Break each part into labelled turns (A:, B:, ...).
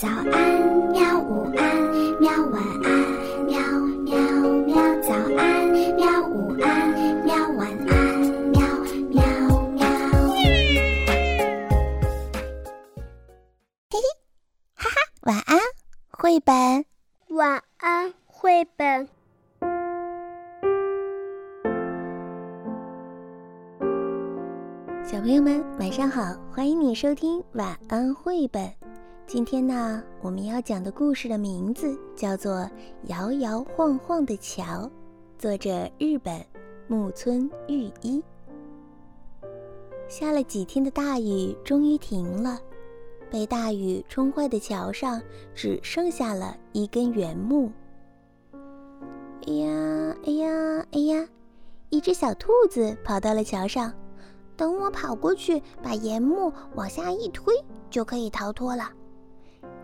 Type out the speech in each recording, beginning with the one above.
A: 早安，喵！午安，喵！晚安，喵喵喵！早安，喵！午安，喵！晚安，喵喵喵！
B: 嘿嘿，哈哈，晚安，绘本。
C: 晚安，绘本。
B: 小朋友们，晚上好！欢迎你收听晚安绘本。今天呢，我们要讲的故事的名字叫做《摇摇晃晃的桥》，作者日本木村裕一。下了几天的大雨终于停了，被大雨冲坏的桥上只剩下了一根原木。哎呀，哎呀，哎呀！一只小兔子跑到了桥上，等我跑过去，把原木往下一推，就可以逃脱了。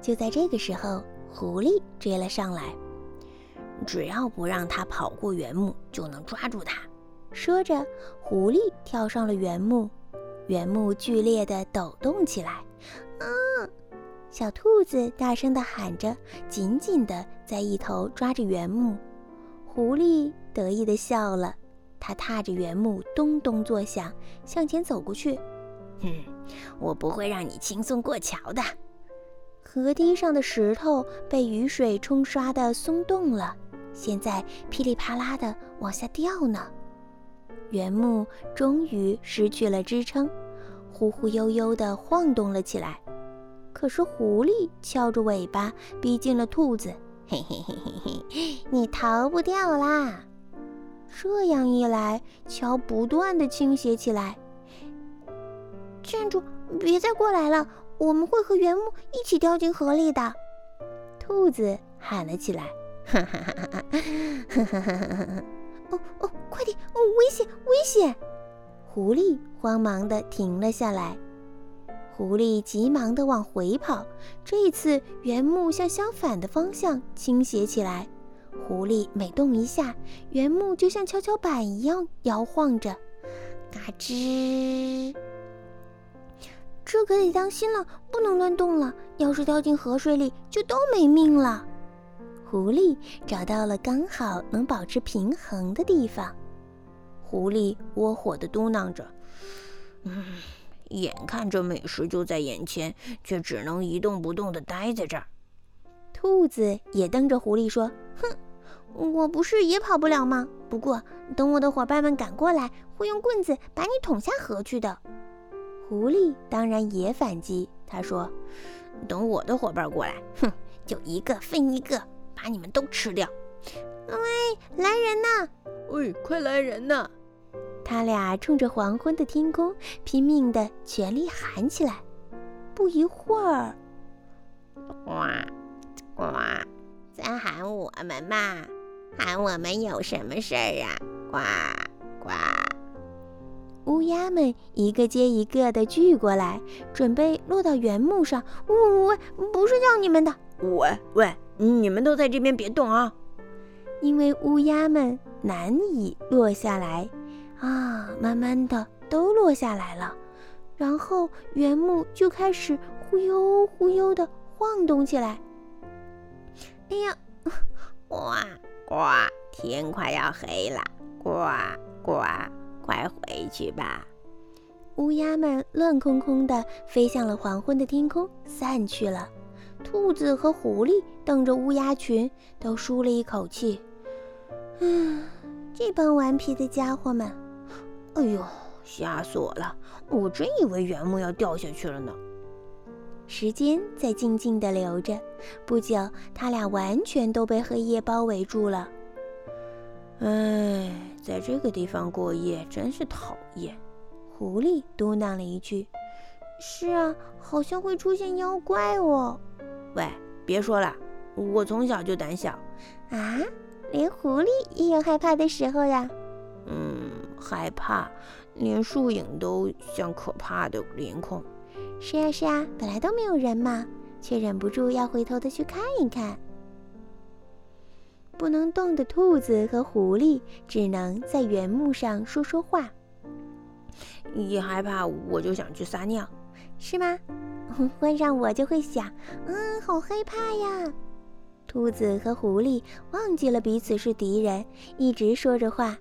B: 就在这个时候，狐狸追了上来。
D: 只要不让它跑过原木，就能抓住它。
B: 说着，狐狸跳上了原木，原木剧烈地抖动起来。嗯，小兔子大声地喊着，紧紧地在一头抓着原木。狐狸得意地笑了，它踏着原木咚咚作响，向前走过去。
D: 哼，我不会让你轻松过桥的。
B: 河堤上的石头被雨水冲刷的松动了，现在噼里啪啦的往下掉呢。原木终于失去了支撑，忽忽悠悠的晃动了起来。可是狐狸翘着尾巴逼近了兔子，嘿嘿嘿嘿嘿，你逃不掉啦！这样一来，桥不断的倾斜起来。站住，别再过来了！我们会和原木一起掉进河里的，兔子喊了起来。哈哈哈哈哈！哈哈！哦哦，快点！哦，危险，危险！狐狸慌忙地停了下来。狐狸急忙地往回跑，这一次原木向相反的方向倾斜起来。狐狸每动一下，原木就像跷跷板一样摇晃着，嘎吱。这可得当心了，不能乱动了。要是掉进河水里，就都没命了。狐狸找到了刚好能保持平衡的地方。狐狸窝火地嘟囔着：“
D: 嗯，眼看着美食就在眼前，却只能一动不动地待在这儿。”
B: 兔子也瞪着狐狸说：“哼，我不是也跑不了吗？不过等我的伙伴们赶过来，会用棍子把你捅下河去的。”狐狸当然也反击，他说：“
D: 等我的伙伴过来，哼，就一个分一个，把你们都吃掉。”
B: 喂，来人呐！
E: 喂，快来人呐！
B: 他俩冲着黄昏的天空拼命的全力喊起来。不一会儿，
F: 呱呱，再喊我们吧，喊我们有什么事儿啊？呱呱。
B: 乌鸦们一个接一个的聚过来，准备落到原木上。喂喂，不是叫你们的！
D: 喂喂，你们都在这边，别动啊！
B: 因为乌鸦们难以落下来，啊，慢慢的都落下来了，然后原木就开始忽悠忽悠的晃动起来。哎呀，
F: 呱呱，天快要黑了，呱呱。去吧！
B: 乌鸦们乱空空地飞向了黄昏的天空，散去了。兔子和狐狸瞪着乌鸦群，都舒了一口气。嗯，这帮顽皮的家伙们！
D: 哎呦，吓死我了！我真以为原木要掉下去了呢。
B: 时间在静静地流着，不久，他俩完全都被黑夜包围住了。
D: 哎，在这个地方过夜真是讨厌。
B: 狐狸嘟囔了一句：“是啊，好像会出现妖怪哦。”
D: 喂，别说了，我从小就胆小。
B: 啊，连狐狸也有害怕的时候呀？
D: 嗯，害怕，连树影都像可怕的脸孔。
B: 是啊，是啊，本来都没有人嘛，却忍不住要回头的去看一看。不能动的兔子和狐狸只能在原木上说说话。
D: 一害怕我就想去撒尿，
B: 是吗？换上我就会想，嗯，好害怕呀。兔子和狐狸忘记了彼此是敌人，一直说着话。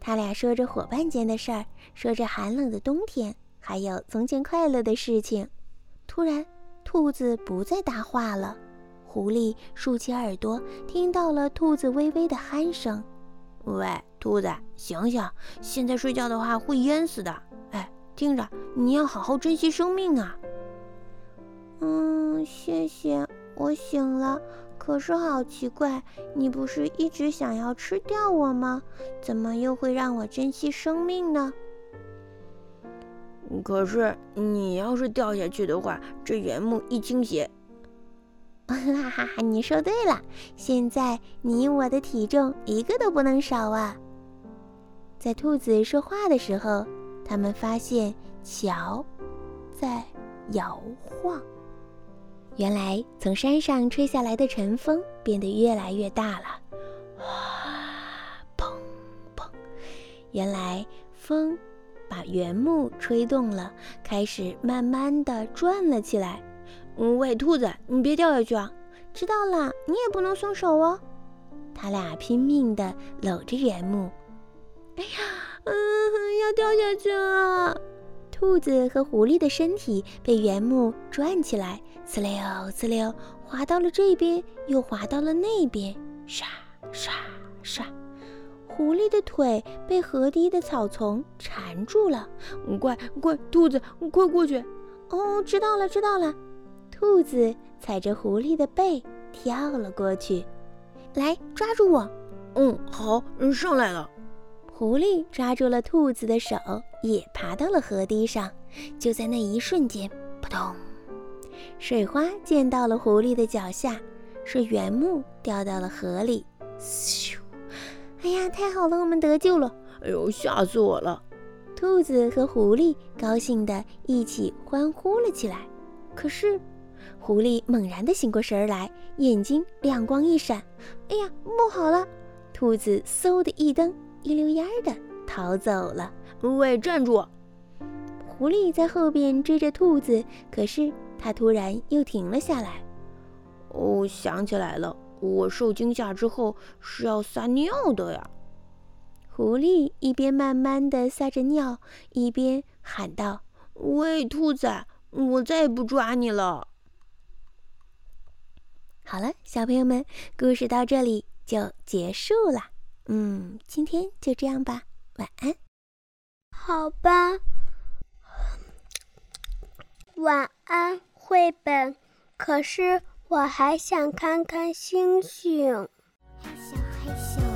B: 他俩说着伙伴间的事儿，说着寒冷的冬天，还有从前快乐的事情。突然，兔子不再搭话了。狐狸竖起耳朵，听到了兔子微微的鼾声。
D: “喂，兔子，醒醒！现在睡觉的话会淹死的。哎，听着，你要好好珍惜生命啊。”“
B: 嗯，谢谢，我醒了。可是好奇怪，你不是一直想要吃掉我吗？怎么又会让我珍惜生命呢？”“
D: 可是你要是掉下去的话，这原木一倾斜。”
B: 哈哈哈！你说对了，现在你我的体重一个都不能少啊！在兔子说话的时候，他们发现桥在摇晃。原来从山上吹下来的晨风变得越来越大了，哇，砰砰！原来风把原木吹动了，开始慢慢的转了起来。
D: 喂，兔子，你别掉下去啊！
B: 知道了，你也不能松手哦。他俩拼命地搂着原木。哎呀，嗯，要掉下去了！兔子和狐狸的身体被原木转起来，呲溜呲溜，滑到了这边，又滑到了那边，唰唰唰。狐狸的腿被河堤的草丛缠住了。
D: 快快，兔子，快过去！
B: 哦，知道了，知道了。兔子踩着狐狸的背跳了过去，来抓住我！
D: 嗯，好，上来了。
B: 狐狸抓住了兔子的手，也爬到了河堤上。就在那一瞬间，扑通，水花溅到了狐狸的脚下，是原木掉到了河里。咻！哎呀，太好了，我们得救了！
D: 哎呦，吓死我了！
B: 兔子和狐狸高兴地一起欢呼了起来。可是。狐狸猛然地醒过神来，眼睛亮光一闪，“哎呀，不好了！”兔子嗖的一蹬，一溜烟儿的逃走了。
D: 喂，站住！
B: 狐狸在后边追着兔子，可是它突然又停了下来。
D: 哦，想起来了，我受惊吓之后是要撒尿的呀。
B: 狐狸一边慢慢地撒着尿，一边喊道：“
D: 喂，兔子，我再也不抓你了。”
B: 好了，小朋友们，故事到这里就结束了。嗯，今天就这样吧，晚安。
C: 好吧，晚安，绘本。可是我还想看看星星。
A: 害羞害羞。